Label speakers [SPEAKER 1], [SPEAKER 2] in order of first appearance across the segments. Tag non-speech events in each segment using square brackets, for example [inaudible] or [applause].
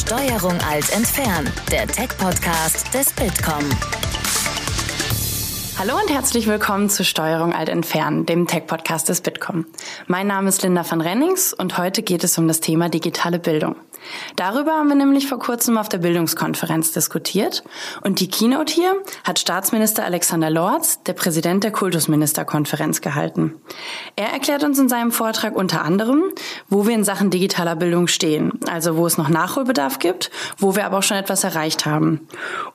[SPEAKER 1] Steuerung alt entfernen, der Tech-Podcast des Bitkom.
[SPEAKER 2] Hallo und herzlich willkommen zu Steuerung alt entfernen, dem Tech-Podcast des Bitkom. Mein Name ist Linda van Rennings und heute geht es um das Thema digitale Bildung. Darüber haben wir nämlich vor kurzem auf der Bildungskonferenz diskutiert und die Keynote hier hat Staatsminister Alexander Lorz, der Präsident der Kultusministerkonferenz, gehalten. Er erklärt uns in seinem Vortrag unter anderem, wo wir in Sachen digitaler Bildung stehen, also wo es noch Nachholbedarf gibt, wo wir aber auch schon etwas erreicht haben.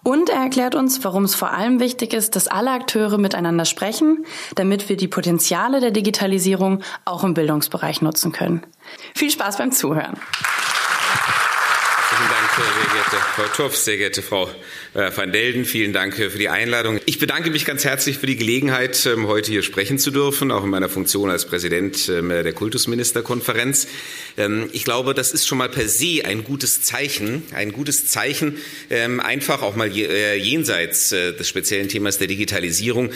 [SPEAKER 2] Und er erklärt uns, warum es vor allem wichtig ist, dass alle Akteure miteinander sprechen, damit wir die Potenziale der Digitalisierung auch im Bildungsbereich nutzen können. Viel Spaß beim Zuhören.
[SPEAKER 3] Sehr geehrte Frau Tuff, sehr geehrte Frau äh, van Delden. Vielen Dank für die Einladung. Ich bedanke mich ganz herzlich für die Gelegenheit, ähm, heute hier sprechen zu dürfen, auch in meiner Funktion als Präsident ähm, der Kultusministerkonferenz. Ähm, ich glaube, das ist schon mal per se ein gutes Zeichen, ein gutes Zeichen, einfach auch mal äh, jenseits äh, des speziellen Themas der Digitalisierung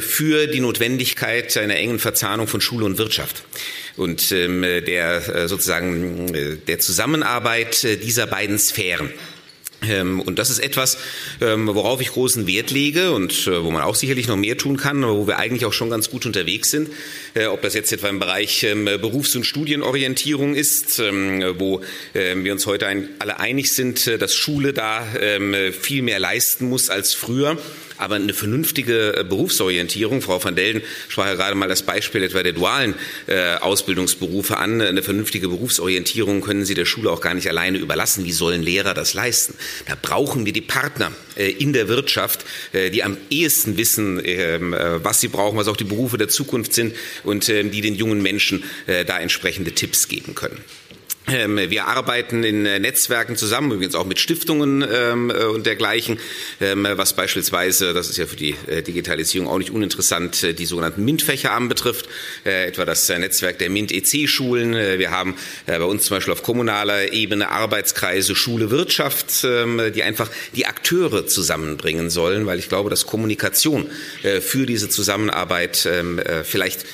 [SPEAKER 3] für die Notwendigkeit einer engen Verzahnung von Schule und Wirtschaft und der sozusagen der Zusammenarbeit dieser beiden Sphären. Ähm, und das ist etwas, ähm, worauf ich großen Wert lege und äh, wo man auch sicherlich noch mehr tun kann, aber wo wir eigentlich auch schon ganz gut unterwegs sind. Äh, ob das jetzt etwa im Bereich ähm, Berufs- und Studienorientierung ist, wo wir uns heute alle einig sind, äh, dass Schule da viel mehr leisten muss als früher. Aber eine vernünftige Berufsorientierung, Frau van Delden sprach ja gerade mal das Beispiel etwa der dualen Ausbildungsberufe an. Eine vernünftige Berufsorientierung können Sie der Schule auch gar nicht alleine überlassen. Wie sollen Lehrer das leisten? Da brauchen wir die Partner äh, in der Wirtschaft, äh, die am ehesten wissen, ähm, äh, was sie brauchen, was auch die Berufe der Zukunft sind und ähm, die den jungen Menschen da entsprechende Tipps geben können. Ähm, wir arbeiten in äh, Netzwerken zusammen, übrigens auch mit Stiftungen ähm, äh, und dergleichen, ähm, was beispielsweise, das ist ja für die äh, Digitalisierung auch nicht uninteressant, die sogenannten MINT-Fächer anbetrifft, etwa das Netzwerk der MINT-EC-Schulen. Wir haben bei uns zum Beispiel auf kommunaler Ebene Arbeitskreise Schule Wirtschaft, die einfach die Akteure zusammenbringen sollen, weil ich glaube, dass Kommunikation für diese Zusammenarbeit vielleicht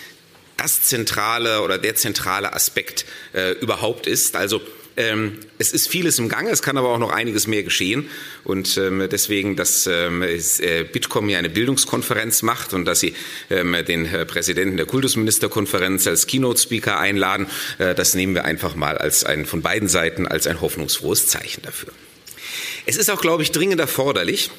[SPEAKER 3] das zentrale oder der zentrale Aspekt äh, überhaupt ist. Also ähm, es ist vieles im Gange, es kann aber auch noch einiges mehr geschehen. Und ähm, deswegen, dass ähm, äh, Bitkom hier eine Bildungskonferenz macht und dass Sie ähm, den äh, Präsidenten der Kultusministerkonferenz als Keynote-Speaker einladen, äh, das nehmen wir einfach mal als ein, von beiden Seiten als ein hoffnungsfrohes Zeichen dafür. Es ist auch, glaube ich, dringend erforderlich,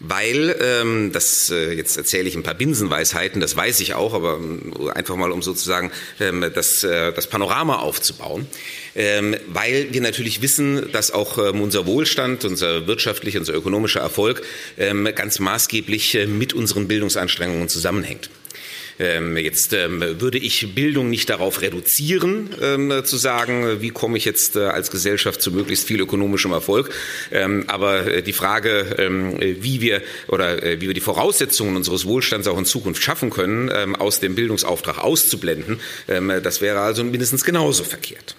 [SPEAKER 3] weil ähm, das äh, jetzt erzähle ich ein paar Binsenweisheiten, das weiß ich auch, aber äh, einfach mal um sozusagen ähm, das, äh, das Panorama aufzubauen, ähm, weil wir natürlich wissen, dass auch ähm, unser Wohlstand, unser wirtschaftlicher, unser ökonomischer Erfolg ähm, ganz maßgeblich äh, mit unseren Bildungsanstrengungen zusammenhängt. Ähm, jetzt ähm, würde ich Bildung nicht darauf reduzieren, ähm, zu sagen, wie komme ich jetzt äh, als Gesellschaft zu möglichst viel ökonomischem Erfolg. aber äh, die Frage, wie wir oder äh, wie wir die Voraussetzungen unseres Wohlstands auch in Zukunft schaffen können, aus dem Bildungsauftrag auszublenden, das wäre also mindestens genauso verkehrt.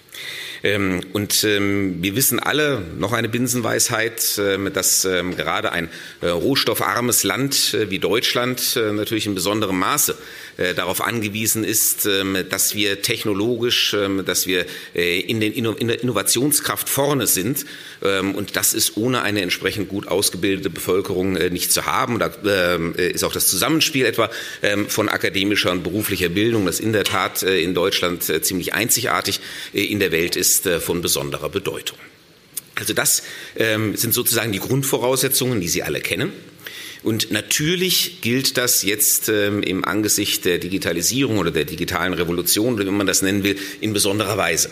[SPEAKER 3] Ähm, und ähm, wir wissen alle, noch eine Binsenweisheit, äh, dass ähm, gerade ein äh, rohstoffarmes Land äh, wie Deutschland natürlich in besonderem Maße darauf angewiesen ist, dass wir technologisch, dass wir in, den in der Innovationskraft vorne sind. Und das ist ohne eine entsprechend gut ausgebildete Bevölkerung nicht zu haben. Da ist auch das Zusammenspiel etwa von akademischer und beruflicher Bildung, das in der Tat in Deutschland ziemlich einzigartig in der Welt ist, von besonderer Bedeutung. Also das sind sozusagen die Grundvoraussetzungen, die Sie alle kennen. Und natürlich gilt das jetzt ähm, im Angesicht der Digitalisierung oder der digitalen Revolution, wie man das nennen will, in besonderer Weise.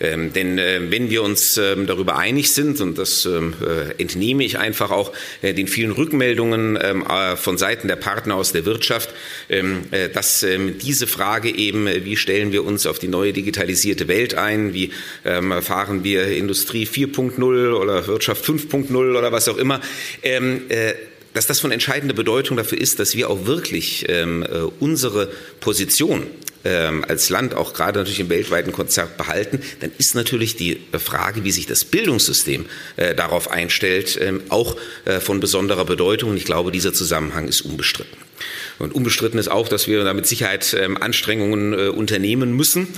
[SPEAKER 3] Ähm, denn äh, wenn wir uns ähm, darüber einig sind, und das ähm, äh, entnehme ich einfach auch äh, den vielen Rückmeldungen ähm, äh, von Seiten der Partner aus der Wirtschaft, ähm, äh, dass ähm, diese Frage eben, äh, wie stellen wir uns auf die neue digitalisierte Welt ein, wie fahren wir Industrie 4.0 oder Wirtschaft 5.0 oder was auch immer, dass das von entscheidender Bedeutung dafür ist, dass wir auch wirklich ähm, äh, unsere Position ähm, als Land auch gerade natürlich im weltweiten Konzert behalten, dann ist natürlich die Frage, wie sich das Bildungssystem äh, darauf einstellt, ähm, auch äh, von besonderer Bedeutung. Und ich glaube, dieser Zusammenhang ist unbestritten. Und unbestritten ist auch, dass wir da mit Sicherheit ähm, Anstrengungen äh, unternehmen müssen,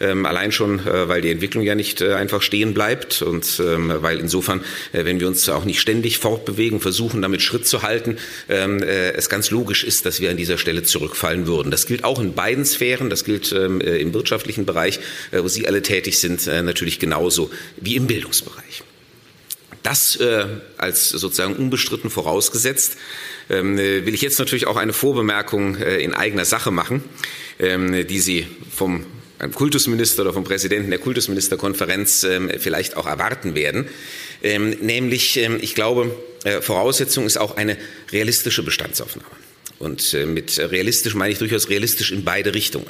[SPEAKER 3] ähm, allein schon, äh, weil die Entwicklung ja nicht äh, einfach stehen bleibt und ähm, weil insofern, wenn wir uns auch nicht ständig fortbewegen, versuchen damit Schritt zu halten, es ganz logisch ist, dass wir an dieser Stelle zurückfallen würden. Das gilt auch in beiden Sphären, das gilt im wirtschaftlichen Bereich, wo Sie alle tätig sind, natürlich genauso wie im Bildungsbereich. Das als sozusagen unbestritten vorausgesetzt, ähm, will ich jetzt natürlich auch eine Vorbemerkung äh, in eigener Sache machen, ähm, die Sie vom Kultusminister oder vom Präsidenten der Kultusministerkonferenz ähm, vielleicht auch erwarten werden. Ähm, nämlich, ähm, ich glaube, äh, Voraussetzung ist auch eine realistische Bestandsaufnahme. Und äh, mit realistisch meine ich durchaus realistisch in beide Richtungen.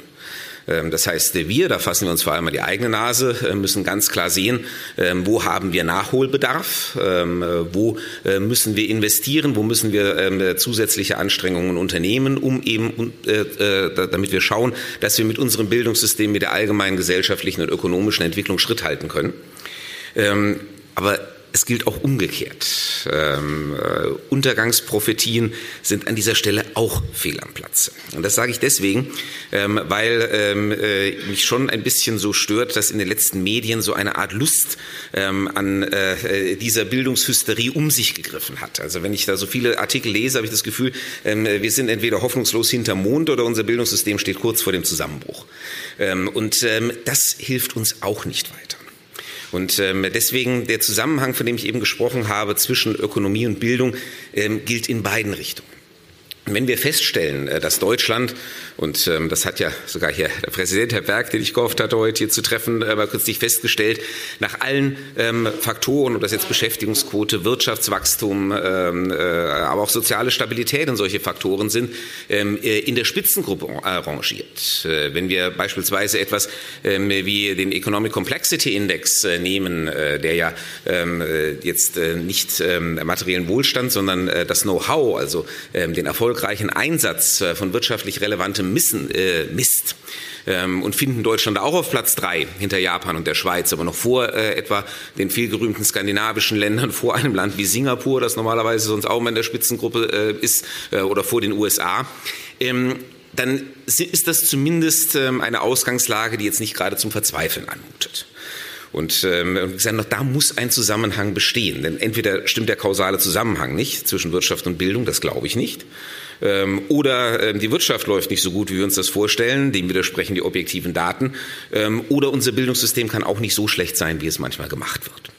[SPEAKER 3] Ähm, das heißt, wir, da fassen wir uns vor allem an die eigene Nase, äh, müssen ganz klar sehen, ähm, wo haben wir Nachholbedarf, ähm, äh, wo äh, müssen wir investieren, wo müssen wir zusätzliche Anstrengungen unternehmen, um eben, damit wir schauen, dass wir mit unserem Bildungssystem, mit der allgemeinen gesellschaftlichen und ökonomischen Entwicklung Schritt halten können. Aber es gilt auch umgekehrt. Ähm, äh, Untergangsprophetien sind an dieser Stelle auch fehl am Platze. Und das sage ich deswegen, ähm, weil ähm, äh, mich schon ein bisschen so stört, dass in den letzten Medien so eine Art Lust ähm, an äh, dieser Bildungshysterie um sich gegriffen hat. Also wenn ich da so viele Artikel lese, habe ich das Gefühl, ähm, wir sind entweder hoffnungslos hinterm Mond oder unser Bildungssystem steht kurz vor dem Zusammenbruch. Ähm, und das hilft uns auch nicht weiter. Und ähm, deswegen der Zusammenhang, von dem ich eben gesprochen habe, zwischen Ökonomie und Bildung ähm, gilt in beiden Richtungen. Wenn wir feststellen, äh, dass Deutschland, und ähm, das hat ja sogar hier der Präsident, Herr Berg, den ich gehofft hatte, heute hier zu treffen, äh, mal kürzlich festgestellt, nach allen ähm, Faktoren, ob das jetzt Beschäftigungsquote, Wirtschaftswachstum, ähm, äh, aber auch soziale Stabilität und solche Faktoren sind, in der Spitzengruppe rangiert. Äh, wenn wir beispielsweise etwas wie den Economic Complexity Index nehmen, der ja jetzt nicht materiellen Wohlstand, sondern das Know-how, also den Erfolg erfolgreichen Einsatz äh, von wirtschaftlich relevantem Missen, äh, misst ähm, und finden Deutschland auch auf Platz drei hinter Japan und der Schweiz, aber noch vor äh, etwa den vielgerühmten skandinavischen Ländern, [laughs] vor einem Land wie Singapur, das normalerweise sonst auch mal in der Spitzengruppe äh, ist, äh, oder vor den USA. Ähm, dann ist das zumindest ähm, eine Ausgangslage, die jetzt nicht gerade zum Verzweifeln anmutet. Und ähm, gesagt, da muss ein Zusammenhang bestehen. Denn entweder stimmt der kausale Zusammenhang nicht zwischen Wirtschaft und Bildung, das glaube ich nicht. Ähm, oder ähm, die Wirtschaft läuft nicht so gut, wie wir uns das vorstellen, dem widersprechen die objektiven Daten. Ähm, oder unser Bildungssystem kann auch nicht so schlecht sein, wie es manchmal gemacht wird.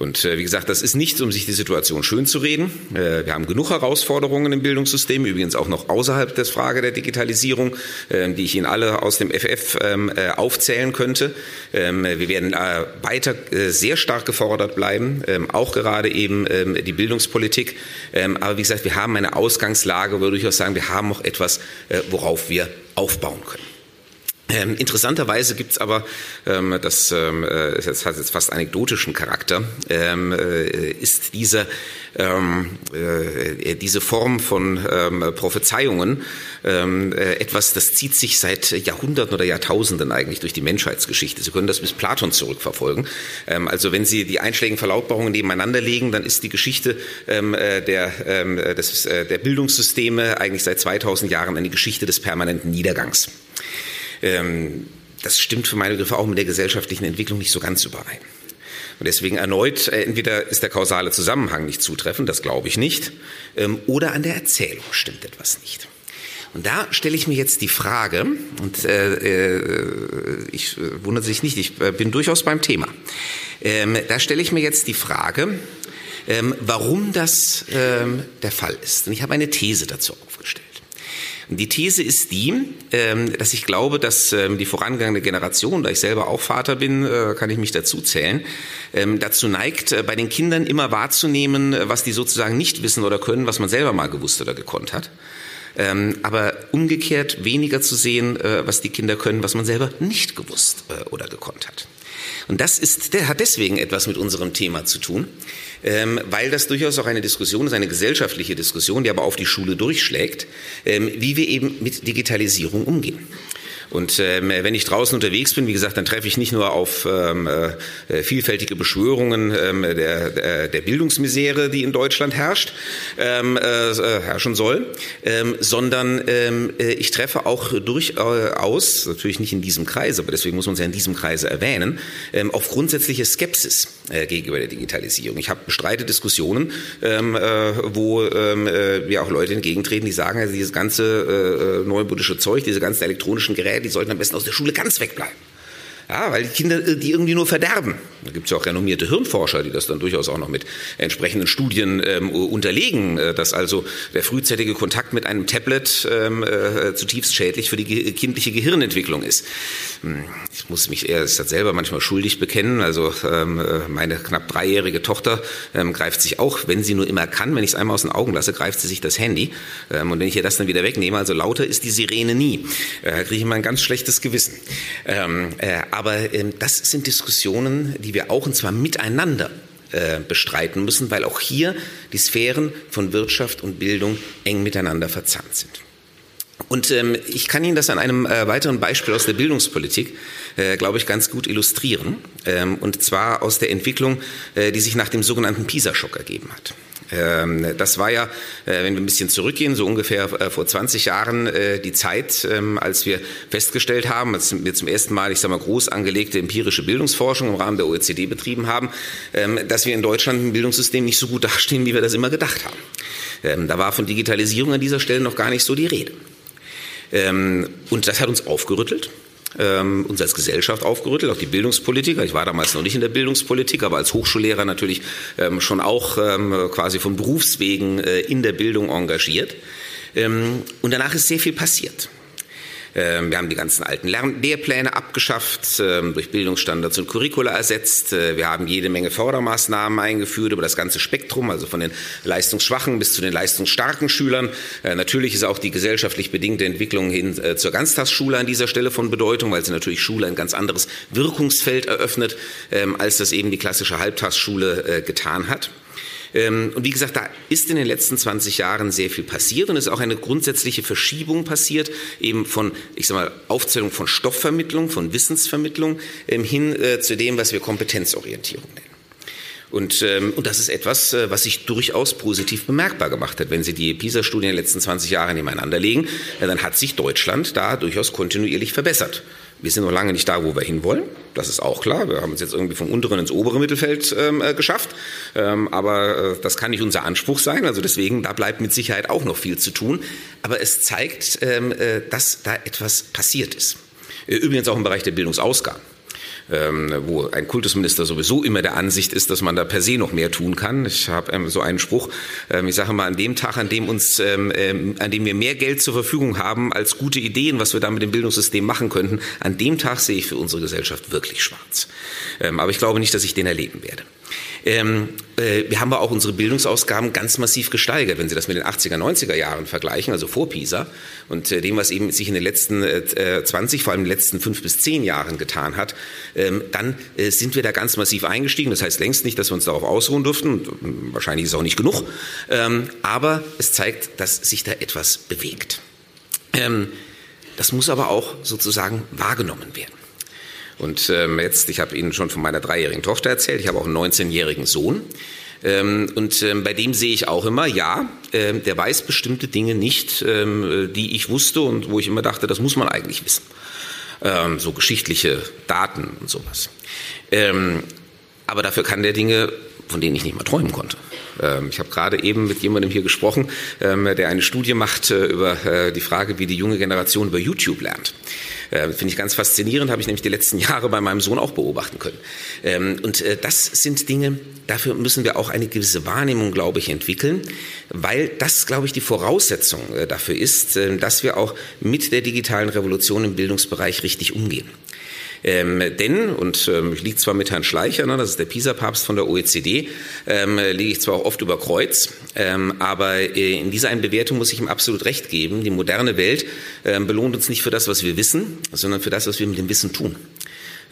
[SPEAKER 3] Und äh, wie gesagt, das ist nichts, um sich die Situation schön zu reden. Äh, wir haben genug Herausforderungen im Bildungssystem, übrigens auch noch außerhalb der Frage der Digitalisierung, äh, die ich Ihnen alle aus dem FF ähm, äh, aufzählen könnte. Ähm, wir werden äh, weiter äh, sehr stark gefordert bleiben, ähm, auch gerade eben ähm, die Bildungspolitik. Ähm, aber wie gesagt, wir haben eine Ausgangslage, wo wir durchaus sagen, wir haben noch etwas, äh, worauf wir aufbauen können. Ähm, interessanterweise gibt's aber, ähm, das, ähm, äh, das hat jetzt fast anekdotischen Charakter, ähm, äh, ist diese, ähm, äh, diese Form von ähm, Prophezeiungen ähm, äh, etwas, das zieht sich seit Jahrhunderten oder Jahrtausenden eigentlich durch die Menschheitsgeschichte. Sie können das bis Platon zurückverfolgen. Ähm, also wenn Sie die einschlägigen Verlautbarungen nebeneinander legen, dann ist die Geschichte ähm, äh, der, ähm, des, äh, der Bildungssysteme eigentlich seit 2000 Jahren eine Geschichte des permanenten Niedergangs. Ähm, das stimmt für meine Begriffe auch mit der gesellschaftlichen Entwicklung nicht so ganz überein. Und deswegen erneut, äh, entweder ist der kausale Zusammenhang nicht zutreffend, das glaube ich nicht, ähm, oder an der Erzählung stimmt etwas nicht. Und da stelle ich mir jetzt die Frage, und äh, äh ich äh, wundere sich nicht, ich bin durchaus beim Thema. Ähm, da stelle ich mir jetzt die Frage, ähm, warum das ähm, der Fall ist. Und ich habe eine These dazu aufgestellt. Die These ist die, ähm, dass ich glaube, dass ähm, die vorangegangene Generation, da ich selber auch Vater bin, äh, kann ich mich dazu zählen, ähm, dazu neigt, äh, bei den Kindern immer wahrzunehmen, äh, was die sozusagen nicht wissen oder können, was man selber mal gewusst oder gekonnt hat. aber umgekehrt weniger zu sehen, was die Kinder können, was man selber nicht gewusst oder gekonnt hat. Und das ist, der hat deswegen etwas mit unserem Thema zu tun, ähm, weil das durchaus auch eine Diskussion ist, eine gesellschaftliche Diskussion, die aber auf die Schule durchschlägt, ähm, wie wir eben mit Digitalisierung umgehen. Und ähm, wenn ich draußen unterwegs bin, wie gesagt, dann treffe ich nicht nur auf ähm, äh, vielfältige Beschwörungen ähm, der, der, der Bildungsmisere, die in Deutschland herrscht, ähm, äh, herrschen soll, ähm, sondern ähm, äh, ich treffe auch durchaus, natürlich nicht in diesem Kreis, aber deswegen muss man es ja in diesem Kreise erwähnen, ähm, auf grundsätzliche Skepsis. äh, gegenüber der Digitalisierung. Ich habe bestreite Diskussionen, ähm, äh, wo ähm, äh, wir auch Leute entgegentreten, die sagen, also dieses ganze äh, neumodische Zeug, diese ganzen elektronischen Geräte, die sollten am besten aus der Schule ganz wegbleiben. Ja, weil die Kinder äh, die irgendwie nur verderben. Da gibt es ja auch renommierte Hirnforscher, die das dann durchaus auch noch mit entsprechenden Studien ähm, unterlegen, äh, dass also der frühzeitige Kontakt mit einem Tablet ähm, äh, zutiefst schädlich für die ge kindliche Gehirnentwicklung ist. Hm, ich muss mich erst selber manchmal schuldig bekennen. Also ähm, äh, meine knapp dreijährige Tochter ähm, greift sich auch, wenn sie nur immer kann, wenn ich es einmal aus den Augen lasse, greift sie sich das Handy. Ähm, und wenn ich ihr das dann wieder wegnehme, also lauter ist die Sirene nie, äh, kriege ich immer ein ganz schlechtes Gewissen. Ähm, äh, aber ähm, das sind Diskussionen, die wir auch und zwar miteinander äh, bestreiten müssen, weil auch hier die Sphären von Wirtschaft und Bildung eng miteinander verzahnt sind. Und ähm, ich kann Ihnen das an einem äh, weiteren Beispiel aus der Bildungspolitik, äh, glaube ich, ganz gut illustrieren. Ähm, und zwar aus der Entwicklung, äh, die sich nach dem sogenannten PISA-Schock ergeben hat. Ähm, das war ja, äh, wenn wir ein bisschen zurückgehen, so ungefähr äh, vor 20 Jahren äh, die Zeit, ähm, als wir festgestellt haben, als wir zum ersten Mal, ich sage mal, groß angelegte empirische Bildungsforschung im Rahmen der OECD betrieben haben, ähm, dass wir in Deutschland im Bildungssystem nicht so gut [laughs] dastehen, wie wir das immer gedacht haben. Da war von Digitalisierung an dieser Stelle noch gar nicht so die Rede. Und das hat uns aufgerüttelt ähm, uns als Gesellschaft aufgerüttelt, auch die Bildungspolitiker. Ich war damals noch nicht in der Bildungspolitik, aber als Hochschullehrer natürlich ähm, schon auch ähm, quasi von Berufswegen äh, in der Bildung engagiert. Ähm, und danach ist sehr viel passiert. Ähm, wir haben die ganzen alten Lehrpläne abgeschafft, ähm, durch Bildungsstandards und Curricula ersetzt. Äh, wir haben jede Menge Fördermaßnahmen eingeführt über das ganze Spektrum, also von den leistungsschwachen bis zu den leistungsstarken Schülern. Äh, natürlich ist auch die gesellschaftlich bedingte Entwicklung hin äh, zur Ganztagsschule an dieser Stelle von Bedeutung, weil sie natürlich Schule ein ganz anderes Wirkungsfeld eröffnet, ähm, als das eben die klassische Halbtagsschule getan hat. Ähm, und wie gesagt, da ist in den letzten 20 Jahren sehr viel passiert und es ist auch eine grundsätzliche Verschiebung passiert, eben von, ich sag mal, Aufzählung von Stoffvermittlung, von Wissensvermittlung ähm, hin äh, zu dem, was wir Kompetenzorientierung nennen. Und, ähm, und das ist etwas, äh, was sich durchaus positiv bemerkbar gemacht hat. Wenn Sie die PISA-Studien in den letzten 20 Jahre nebeneinander legen, dann hat sich Deutschland da durchaus kontinuierlich verbessert. Wir sind noch lange nicht da, wo wir hinwollen. Das ist auch klar. Wir haben uns jetzt irgendwie vom unteren ins obere Mittelfeld ähm, äh, geschafft. Ähm, aber äh, das kann nicht unser Anspruch sein. Also deswegen, da bleibt mit Sicherheit auch noch viel zu tun. Aber es zeigt, ähm, äh, dass da etwas passiert ist. Äh, übrigens auch im Bereich der Bildungsausgaben wo ein Kultusminister sowieso immer der Ansicht ist, dass man da per se noch mehr tun kann. Ich habe ähm, so einen Spruch, ähm, ich sage mal, an dem Tag, an dem uns, ähm, ähm, an dem wir mehr Geld zur Verfügung haben als gute Ideen, was wir da mit dem Bildungssystem machen könnten, an dem Tag sehe ich für unsere Gesellschaft wirklich schwarz. Ähm, aber ich glaube nicht, dass ich den erleben werde. Ähm, äh, wir haben aber auch unsere Bildungsausgaben ganz massiv gesteigert, wenn Sie das mit den 80er, 90er Jahren vergleichen, also vor PISA und äh, dem, was eben sich in den letzten äh, 20, vor allem in den letzten fünf bis zehn Jahren getan hat, ähm, dann äh, sind wir da ganz massiv eingestiegen. Das heißt längst nicht, dass wir uns darauf ausruhen durften. Und wahrscheinlich ist es auch nicht genug. Ähm, aber es zeigt, dass sich da etwas bewegt. Ähm, das muss aber auch sozusagen wahrgenommen werden. Und ähm, jetzt, ich habe Ihnen schon von meiner dreijährigen Tochter erzählt, ich habe auch einen 19-jährigen Sohn. Ähm, und ähm, bei dem sehe ich auch immer, ja, ähm, der weiß bestimmte Dinge nicht, ähm, die ich wusste und wo ich immer dachte, das muss man eigentlich wissen. Ähm, so geschichtliche Daten und sowas. Ähm, aber dafür kann der Dinge, von denen ich nicht mal träumen konnte. Ähm, ich habe gerade eben mit jemandem hier gesprochen, ähm, der eine Studie macht äh, über äh, die Frage, wie die junge Generation über YouTube lernt. Äh, Finde ich ganz faszinierend, habe ich nämlich die letzten [laughs] Jahre bei meinem Sohn auch beobachten können. Ähm, und äh, das sind Dinge, dafür müssen wir auch eine gewisse Wahrnehmung, glaube ich, entwickeln, weil das, glaube ich, die Voraussetzung äh, dafür ist, äh, dass wir auch mit der digitalen Revolution im Bildungsbereich richtig umgehen. Ähm, denn, und ähm, ich liege zwar mit Herrn Schleicher, ne, das ist der PISA-Papst von der OECD, ähm, liege ich zwar auch oft über Kreuz, ähm, aber äh, in dieser einen Bewertung muss ich ihm absolut recht geben. Die moderne Welt ähm, belohnt uns nicht für das, was wir wissen, sondern für das, was wir mit dem Wissen tun.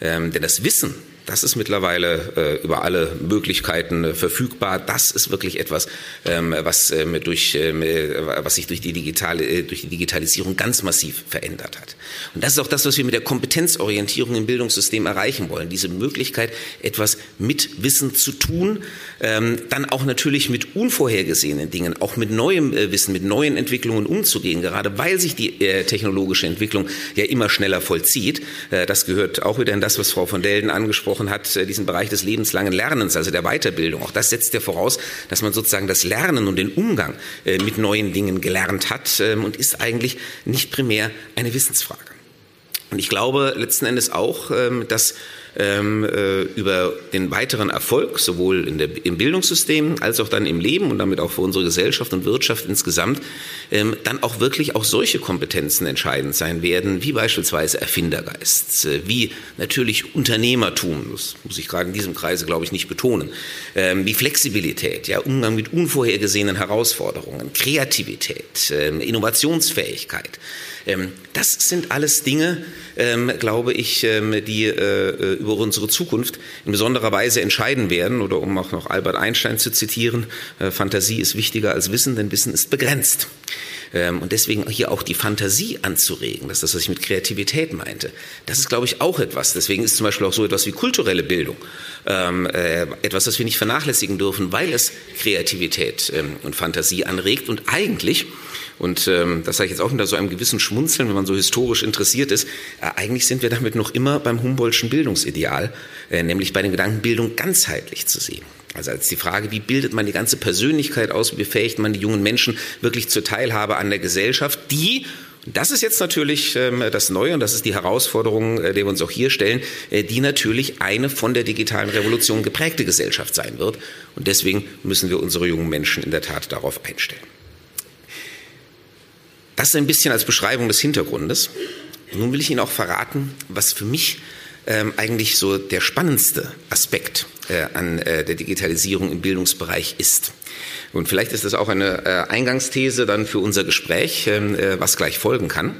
[SPEAKER 3] Ähm, denn das Wissen, das ist mittlerweile äh, über alle Möglichkeiten äh, verfügbar. Das ist wirklich etwas, ähm, was, ähm, durch, ähm, äh, was sich durch die, digitale, äh, durch die Digitalisierung ganz massiv verändert hat. Und das ist auch das, was wir mit der Kompetenzorientierung im Bildungssystem erreichen wollen. Diese Möglichkeit, etwas mit Wissen zu tun, ähm, dann auch natürlich mit unvorhergesehenen Dingen, auch mit neuem äh, Wissen, mit neuen Entwicklungen umzugehen, gerade weil sich die äh, technologische Entwicklung ja immer schneller vollzieht. Das gehört auch wieder in das, was Frau von Delden angesprochen hat, äh, diesen Bereich des lebenslangen Lernens, also der Weiterbildung. Auch das setzt ja voraus, dass man sozusagen das Lernen und den Umgang äh, mit neuen Dingen gelernt hat ähm, und ist eigentlich nicht primär eine Wissensfrage. Und ich glaube letzten Endes auch, ähm, dass ähm, äh, über den weiteren Erfolg, sowohl in der, im Bildungssystem als auch dann im Leben und damit auch für unsere Gesellschaft und Wirtschaft insgesamt, ähm, dann auch wirklich auch solche Kompetenzen entscheidend sein werden, wie beispielsweise Erfindergeist, äh, wie natürlich Unternehmertum, das muss ich gerade in diesem Kreise, glaube ich, nicht betonen, ähm, wie Flexibilität, ja, Umgang mit unvorhergesehenen Herausforderungen, Kreativität, ähm, Innovationsfähigkeit. Ähm, das sind alles Dinge, ähm, glaube ich, ähm, die äh, über unsere Zukunft in besonderer Weise entscheiden werden. Oder um auch noch Albert Einstein zu zitieren, äh, Fantasie ist wichtiger als Wissen, denn Wissen ist begrenzt. Und deswegen hier auch die Fantasie anzuregen, das ist das, was ich mit Kreativität meinte. Das ist, glaube ich, auch etwas. Deswegen ist zum Beispiel auch so etwas wie kulturelle Bildung äh, etwas, das wir nicht vernachlässigen dürfen, weil es Kreativität und Fantasie anregt und eigentlich und ähm, das sage ich jetzt auch unter so einem gewissen Schmunzeln, wenn man so historisch interessiert ist. Äh, eigentlich sind wir damit noch immer beim Humboldtschen Bildungsideal, äh, nämlich bei der Gedankenbildung ganzheitlich zu sehen. Also als die Frage, wie bildet man die ganze Persönlichkeit aus, wie befähigt man die jungen Menschen wirklich zur Teilhabe an der Gesellschaft, die das ist jetzt natürlich ähm, das Neue und das ist die Herausforderung, äh, der wir uns auch hier stellen, äh, die natürlich eine von der digitalen Revolution geprägte Gesellschaft sein wird. Und deswegen müssen wir unsere jungen Menschen in der Tat darauf einstellen. Das ist ein bisschen als Beschreibung des Hintergrundes. Nun will ich Ihnen auch verraten, was für mich ähm, eigentlich so der spannendste Aspekt äh, an äh, der Digitalisierung im Bildungsbereich ist. Und vielleicht ist das auch eine äh, Eingangsthese dann für unser Gespräch, ähm, äh, was gleich folgen kann.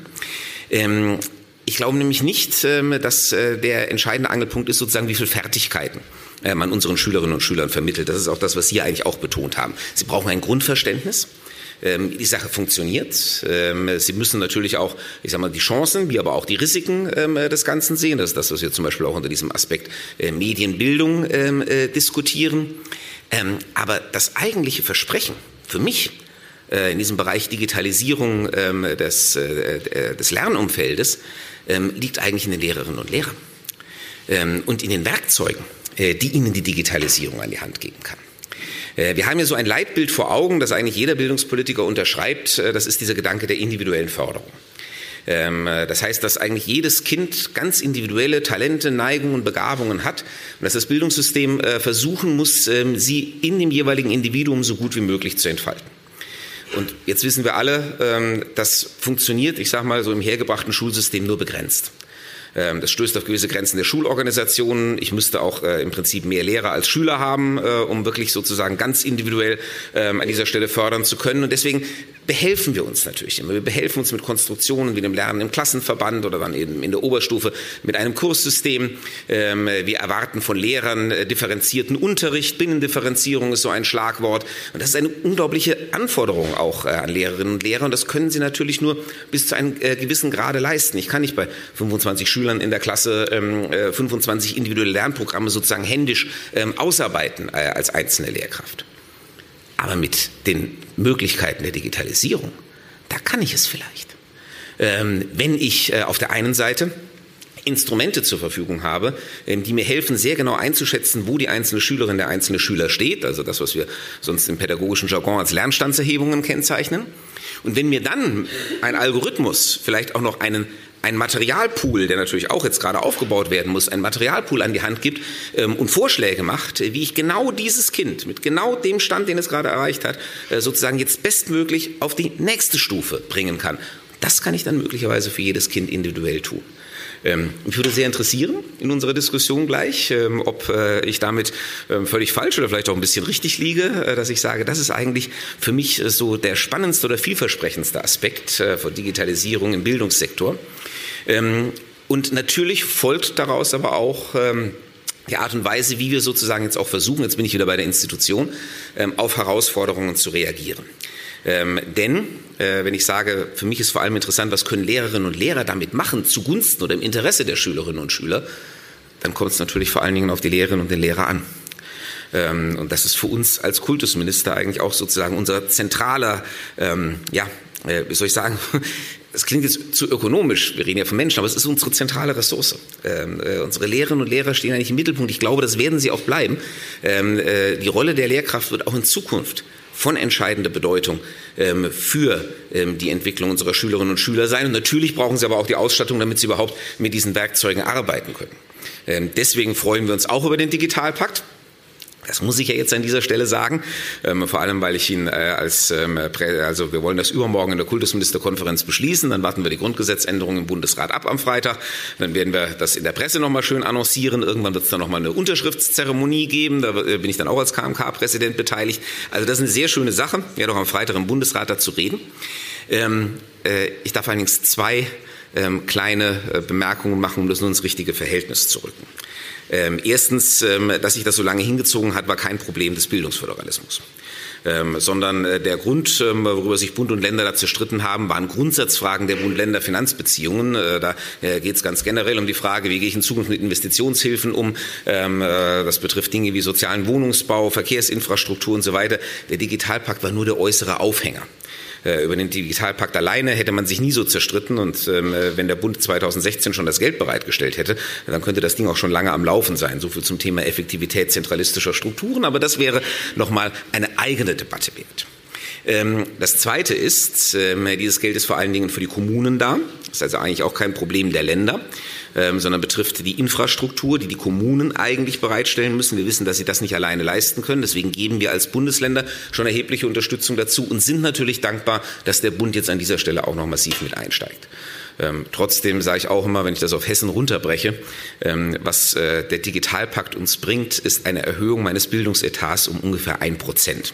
[SPEAKER 3] Ähm, ich glaube nämlich nicht, ähm, dass äh, der entscheidende Angelpunkt ist sozusagen, wie viele Fertigkeiten äh, man unseren Schülerinnen und Schülern vermittelt. Das ist auch das, was Sie eigentlich auch betont haben. Sie brauchen ein Grundverständnis ähm, die Sache funktioniert. Ähm, Sie müssen natürlich auch, ich sage mal, die Chancen, wie aber auch die Risiken ähm, des Ganzen sehen. Das ist das, was wir zum Beispiel auch unter diesem Aspekt äh, Medienbildung äh, diskutieren. aber das eigentliche Versprechen für mich äh, in diesem Bereich Digitalisierung des, des Lernumfeldes liegt eigentlich in den Lehrerinnen und Lehrern und in den Werkzeugen, die ihnen die Digitalisierung an die Hand geben kann. Äh, wir haben hier so ein Leitbild vor Augen, das eigentlich jeder Bildungspolitiker unterschreibt. Äh, das ist dieser Gedanke der individuellen Förderung. Ähm, äh, das heißt, dass eigentlich jedes Kind ganz individuelle Talente, Neigungen, Begabungen hat und dass das Bildungssystem versuchen muss, ähm, sie in dem jeweiligen Individuum so gut wie möglich zu entfalten. Und jetzt wissen wir alle, ähm, das funktioniert, ich sage mal, so im hergebrachten Schulsystem nur begrenzt. Ähm, das stößt auf gewisse Grenzen der Schulorganisationen. Ich müsste auch äh, im Prinzip mehr Lehrer als Schüler haben, äh, um wirklich sozusagen ganz individuell ähm, an dieser Stelle fördern zu können. Und deswegen behelfen wir uns natürlich immer. Wir behelfen uns mit Konstruktionen wie dem Lernen im Klassenverband oder dann eben in der Oberstufe mit einem Kurssystem. Ähm, wir erwarten von Lehrern äh, differenzierten Unterricht. Binnendifferenzierung ist so ein Schlagwort. Und das ist eine unglaubliche Anforderung auch an Lehrerinnen und Lehrer. Und das können sie natürlich nur bis zu einem gewissen Grade leisten. Ich kann nicht bei 25 Schülern Schülern in der Klasse ähm, 25 äh, individuelle Lernprogramme sozusagen händisch ähm, ausarbeiten äh, als einzelne Lehrkraft. Aber mit den Möglichkeiten der Digitalisierung, da kann ich es vielleicht. Ähm, wenn ich äh, auf der einen Seite Instrumente zur Verfügung habe, ähm, die mir helfen, sehr genau einzuschätzen, wo die einzelne Schülerin, der einzelne Schüler steht, also das, was wir sonst im pädagogischen Jargon als Lernstandserhebungen kennzeichnen. Und wenn mir dann ein Algorithmus vielleicht auch noch einen ein Materialpool, der natürlich auch jetzt gerade aufgebaut werden muss, ein Materialpool an die Hand gibt ähm, und Vorschläge macht, wie ich genau dieses Kind mit genau dem Stand, den es gerade erreicht hat, äh, sozusagen jetzt bestmöglich auf die nächste Stufe bringen kann. Das kann ich dann möglicherweise für jedes Kind individuell tun. Ähm, mich würde sehr interessieren in unserer Diskussion gleich, ähm, ob äh, ich damit ähm, völlig falsch oder vielleicht auch ein bisschen richtig liege, äh, dass ich sage, das ist eigentlich für mich äh, so der spannendste oder vielversprechendste Aspekt äh, von Digitalisierung im Bildungssektor. Ähm, und natürlich folgt daraus aber auch, ähm, die Art und Weise, wie wir sozusagen jetzt auch versuchen, jetzt bin ich wieder bei der Institution, ähm, auf Herausforderungen zu reagieren. Ähm, denn, äh, wenn ich sage, für mich ist vor allem interessant, was können Lehrerinnen und Lehrer damit machen, zugunsten oder im Interesse der Schülerinnen und Schüler, dann kommt es natürlich vor allen Dingen auf die Lehrerinnen und den Lehrer an. Ähm, und das ist für uns als Kultusminister eigentlich auch sozusagen unser zentraler, ähm, ja, äh, wie soll ich sagen, [laughs] es klingt jetzt zu ökonomisch, wir reden ja von Menschen, aber es ist unsere zentrale Ressource. Ähm, äh, unsere Lehrerinnen und Lehrer stehen eigentlich im Mittelpunkt. Ich glaube, das werden sie auch bleiben. Ähm, äh, die Rolle der Lehrkraft wird auch in Zukunft von entscheidender Bedeutung ähm, für ähm, die Entwicklung unserer Schülerinnen und Schüler sein. Und natürlich brauchen sie aber auch die Ausstattung, damit sie überhaupt mit diesen Werkzeugen arbeiten können. Ähm, deswegen freuen wir uns auch über den Digitalpakt. Das muss ich ja jetzt an dieser Stelle sagen, ähm, vor allem, weil ich ihn äh, als, ähm, also wir wollen das übermorgen in der Kultusministerkonferenz beschließen, dann warten wir die Grundgesetzänderung im Bundesrat ab am Freitag, dann werden wir das in der Presse nochmal schön annoncieren, irgendwann wird es dann nochmal eine Unterschriftszeremonie geben, da äh, bin ich dann auch als KMK-Präsident beteiligt. Also das ist eine sehr schöne Sache, werde auch am Freitag im Bundesrat dazu reden. Ähm, äh, ich darf allerdings zwei ähm, kleine äh, Bemerkungen machen, um das nur ins richtige Verhältnis zu rücken. Ähm, erstens, ähm, dass sich das so lange hingezogen hat, war kein Problem des Bildungsföderalismus. Ähm, sondern äh, der Grund, ähm, worüber sich Bund und Länder da zerstritten haben, waren Grundsatzfragen der Bund-Länder-Finanzbeziehungen. Äh, da äh, geht es ganz generell um die Frage, wie gehe ich in Zukunft mit Investitionshilfen um. Ähm, äh, das betrifft Dinge wie sozialen Wohnungsbau, Verkehrsinfrastruktur und so weiter. Der Digitalpakt war nur der äußere Aufhänger. Äh, über den Digitalpakt alleine hätte man sich nie so zerstritten. Und ähm, äh, wenn der Bund 2016 schon das Geld bereitgestellt hätte, dann könnte das Ding auch schon lange am Laufen sein. So viel zum Thema Effektivität zentralistischer Strukturen. Aber das wäre nochmal eine eigene Debatte wert. Ähm, das Zweite ist, ähm, dieses Geld ist vor allen Dingen für die Kommunen da. Das ist also eigentlich auch kein Problem der Länder ähm, sondern betrifft die Infrastruktur, die die Kommunen eigentlich bereitstellen müssen. Wir wissen, dass sie das nicht alleine leisten können. Deswegen geben wir als Bundesländer schon erhebliche Unterstützung dazu und sind natürlich dankbar, dass der Bund jetzt an dieser Stelle auch noch massiv mit einsteigt. Ähm, trotzdem sage ich auch immer, wenn ich das auf Hessen runterbreche, ähm, was äh, der Digitalpakt uns bringt, ist eine Erhöhung meines Bildungsetats um ungefähr ein Prozent.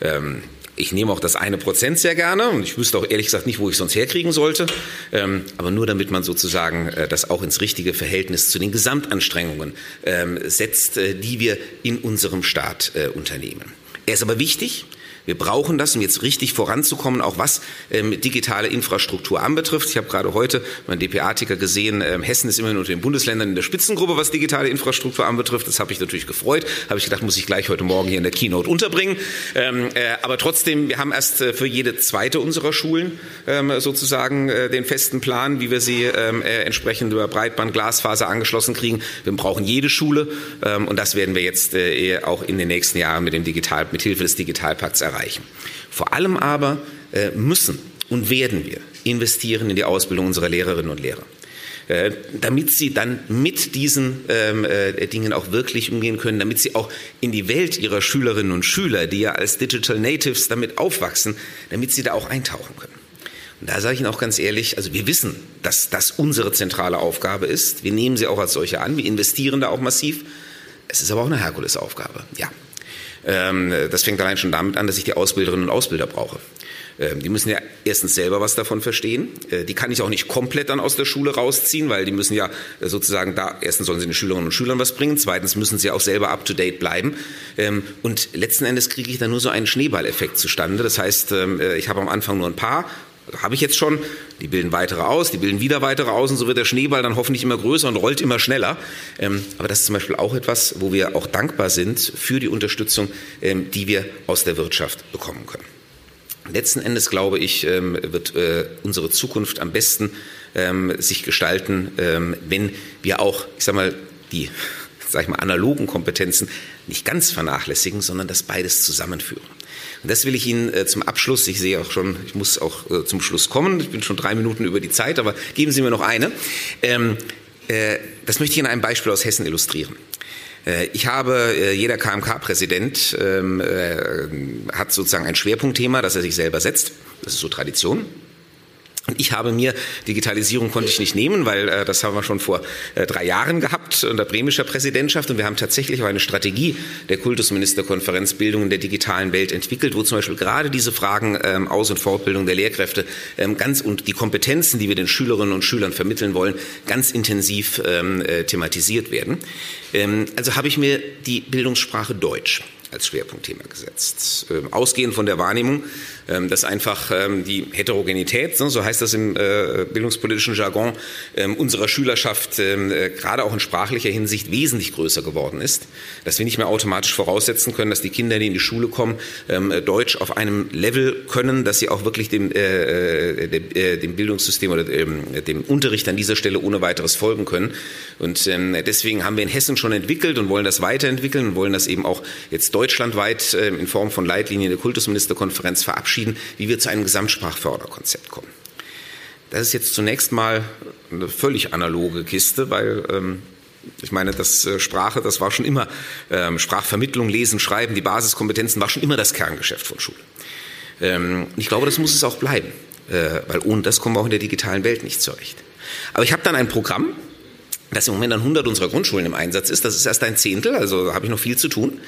[SPEAKER 3] Ähm, ich nehme auch das eine Prozent sehr gerne und ich wüsste auch ehrlich gesagt nicht, wo ich sonst herkriegen sollte. Ähm, aber nur damit man sozusagen äh, das auch ins richtige Verhältnis zu den Gesamtanstrengungen ähm, setzt, äh, die wir in unserem Staat äh, unternehmen. Er ist aber wichtig. Wir brauchen das, um jetzt richtig voranzukommen, auch was ähm, digitale Infrastruktur anbetrifft. Ich habe gerade heute meinen DPA-Ticker gesehen, ähm, Hessen ist immerhin unter den Bundesländern in der Spitzengruppe, was digitale Infrastruktur anbetrifft. Das habe ich natürlich gefreut. Habe ich gedacht, muss ich gleich heute Morgen hier in der Keynote unterbringen. Ähm, äh, aber trotzdem, wir haben erst äh, für jede zweite unserer Schulen ähm, sozusagen äh, den festen Plan, wie wir sie ähm, äh, entsprechend über Breitband, Glasfaser angeschlossen kriegen. Wir brauchen jede Schule ähm, und das werden wir jetzt äh, auch in den nächsten Jahren mit dem Digital, mit Hilfe des Digitalpakts erreichen erreichen. Vor allem aber äh, müssen und werden wir investieren in die Ausbildung unserer Lehrerinnen und Lehrer äh, damit sie dann mit diesen ähm, äh, Dingen auch wirklich umgehen können, damit sie auch in die Welt ihrer Schülerinnen und Schüler, die ja als Digital Natives damit aufwachsen, damit sie da auch eintauchen können. Und da sage ich Ihnen auch ganz ehrlich, also wir wissen, dass das unsere zentrale Aufgabe ist. Wir nehmen sie auch als solche an. Wir investieren da auch massiv. Es ist aber auch eine Herkulesaufgabe. Ja, das fängt allein schon damit an, dass ich die Ausbilderinnen und Ausbilder brauche. Ähm, die müssen ja erstens selber was davon verstehen. Äh, die kann ich auch nicht komplett dann aus der Schule rausziehen, weil die müssen ja sozusagen da, erstens sollen sie den Schülerinnen und Schülern was bringen, zweitens müssen sie auch selber up to date bleiben. Ähm, und letzten Endes kriege ich dann nur so einen Schneeballeffekt zustande. Das heißt, äh, ich habe am Anfang nur ein paar habe ich jetzt schon, die bilden weitere aus, die bilden wieder weitere aus und so wird der Schneeball dann hoffentlich immer größer und rollt immer schneller. Ähm, aber das ist zum Beispiel auch etwas, wo wir auch dankbar sind für die Unterstützung, ähm, die wir aus der Wirtschaft bekommen können. Letzten Endes, glaube ich, ähm, wird äh, unsere Zukunft am besten sich gestalten, wenn wir auch, ich sage mal, die sag ich mal, analogen Kompetenzen nicht ganz vernachlässigen, sondern das beides zusammenführen. Und das will ich Ihnen äh, zum Abschluss, ich sehe auch schon, ich muss auch äh, zum Schluss kommen, ich bin schon drei Minuten über die Zeit, aber geben Sie mir noch eine. Ähm, äh, das möchte ich in einem Beispiel aus Hessen illustrieren. Ich habe, jeder KMK-Präsident ähm, äh, hat sozusagen ein Schwerpunktthema, das er sich selber setzt. Das ist so Tradition. Ich habe mir, Digitalisierung konnte ich nicht nehmen, weil äh, das haben wir schon vor äh, drei Jahren gehabt unter bremischer Präsidentschaft. Und wir haben tatsächlich auch eine Strategie der Kultusministerkonferenz Bildung in der digitalen Welt entwickelt, wo zum Beispiel gerade diese Fragen ähm, Aus- und Fortbildung der Lehrkräfte ähm, ganz und die Kompetenzen, die wir den Schülerinnen und Schülern vermitteln wollen, ganz intensiv ähm, äh, thematisiert werden. Ähm, also habe ich mir die Bildungssprache Deutsch als Schwerpunktthema gesetzt. Ähm, ausgehend von der Wahrnehmung, ähm, dass einfach ähm, die Heterogenität, ne, so heißt das im äh, bildungspolitischen Jargon, unserer Schülerschaft äh, gerade auch in sprachlicher Hinsicht wesentlich größer geworden ist, dass wir nicht mehr automatisch voraussetzen können, dass die Kinder, die in die Schule kommen, Deutsch auf einem Level können, dass sie auch wirklich dem, äh, dem Bildungssystem oder dem Unterricht an dieser Stelle ohne weiteres folgen können. Und deswegen haben wir in Hessen schon entwickelt und wollen das weiterentwickeln und wollen das eben auch jetzt deutschlandweit in Form von Leitlinien der Kultusministerkonferenz verabschieden verabschieden, wie wir zu einem Gesamtsprachförderkonzept kommen. Das ist jetzt zunächst mal eine völlig analoge Kiste, weil ähm, ich meine, das äh, Sprache, das war schon immer ähm, Sprachvermittlung, Lesen, Schreiben, die Basiskompetenzen war schon immer das Kerngeschäft von Schule. Ähm, ich glaube, das muss es auch bleiben, äh, weil ohne das kommen wir auch in der digitalen Welt nicht zurecht. Aber ich habe dann ein Programm, das im Moment an 100 unserer Grundschulen im Einsatz ist. Das ist erst ein Zehntel, also habe ich noch viel zu tun.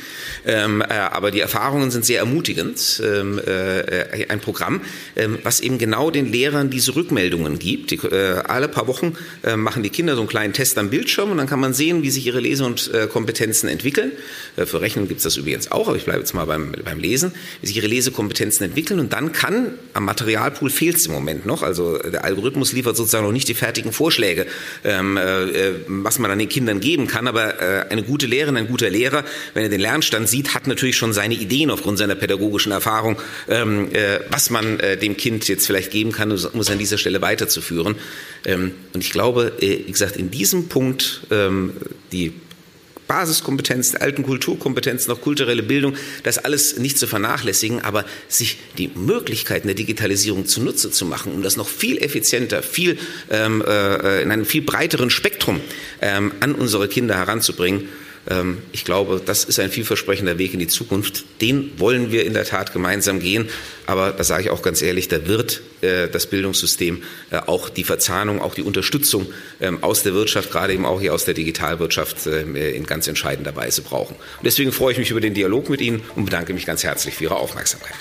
[SPEAKER 3] Ähm, äh, aber die Erfahrungen sind sehr ermutigend. Ähm, äh, ein Programm, ähm, was eben genau den Lehrern diese Rückmeldungen gibt. Die, äh, alle paar Wochen äh, machen die Kinder so einen kleinen Test am Bildschirm und dann kann man sehen, wie sich ihre Lese- und äh, Kompetenzen entwickeln. Äh, für Rechnen gibt es das übrigens auch, aber ich bleibe jetzt mal beim, beim Lesen, wie sich ihre Lesekompetenzen entwickeln und dann kann am Materialpool fehlt es im Moment noch. Also der Algorithmus liefert sozusagen noch nicht die fertigen Vorschläge ähm, was man dann den Kindern geben kann. Aber äh, eine gute Lehrerin, ein guter Lehrer, wenn er den Lernstand sieht, hat natürlich schon seine Ideen aufgrund seiner pädagogischen Erfahrung, ähm, äh, was man äh, dem Kind jetzt vielleicht geben kann, um es an dieser Stelle weiterzuführen. Ähm, und ich glaube, wie gesagt, in diesem Punkt ähm, die Basiskompetenzen, alten Kulturkompetenzen, auch kulturelle Bildung, das alles nicht zu vernachlässigen, aber sich die Möglichkeiten der Digitalisierung zunutze zu machen, um das noch viel effizienter, viel ähm, äh, in einem viel breiteren Spektrum ähm, an unsere Kinder heranzubringen. Ähm, ich glaube, das ist ein vielversprechender Weg in die Zukunft. Den wollen wir in der Tat gemeinsam gehen. Aber da sage ich auch ganz ehrlich, da wird äh, das Bildungssystem äh, auch die Verzahnung, auch die Unterstützung ähm, aus der Wirtschaft, gerade eben auch hier aus der Digitalwirtschaft ähm, äh, in ganz entscheidender Weise brauchen. Und deswegen freue ich mich über den Dialog mit Ihnen und bedanke mich ganz herzlich für Ihre Aufmerksamkeit.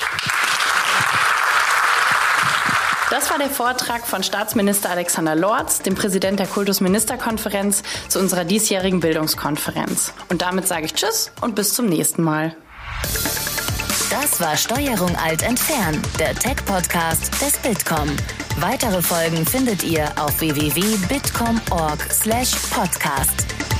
[SPEAKER 2] Das war der Vortrag von Staatsminister Alexander Lorz, dem Präsident der Kultusministerkonferenz, zu unserer diesjährigen Bildungskonferenz. Und damit sage ich Tschüss und bis zum nächsten Mal.
[SPEAKER 1] Das war Steuerung alt entfernen, der Tech-Podcast des Bitkom. Weitere Folgen findet ihr auf www.bitkom.org/podcast.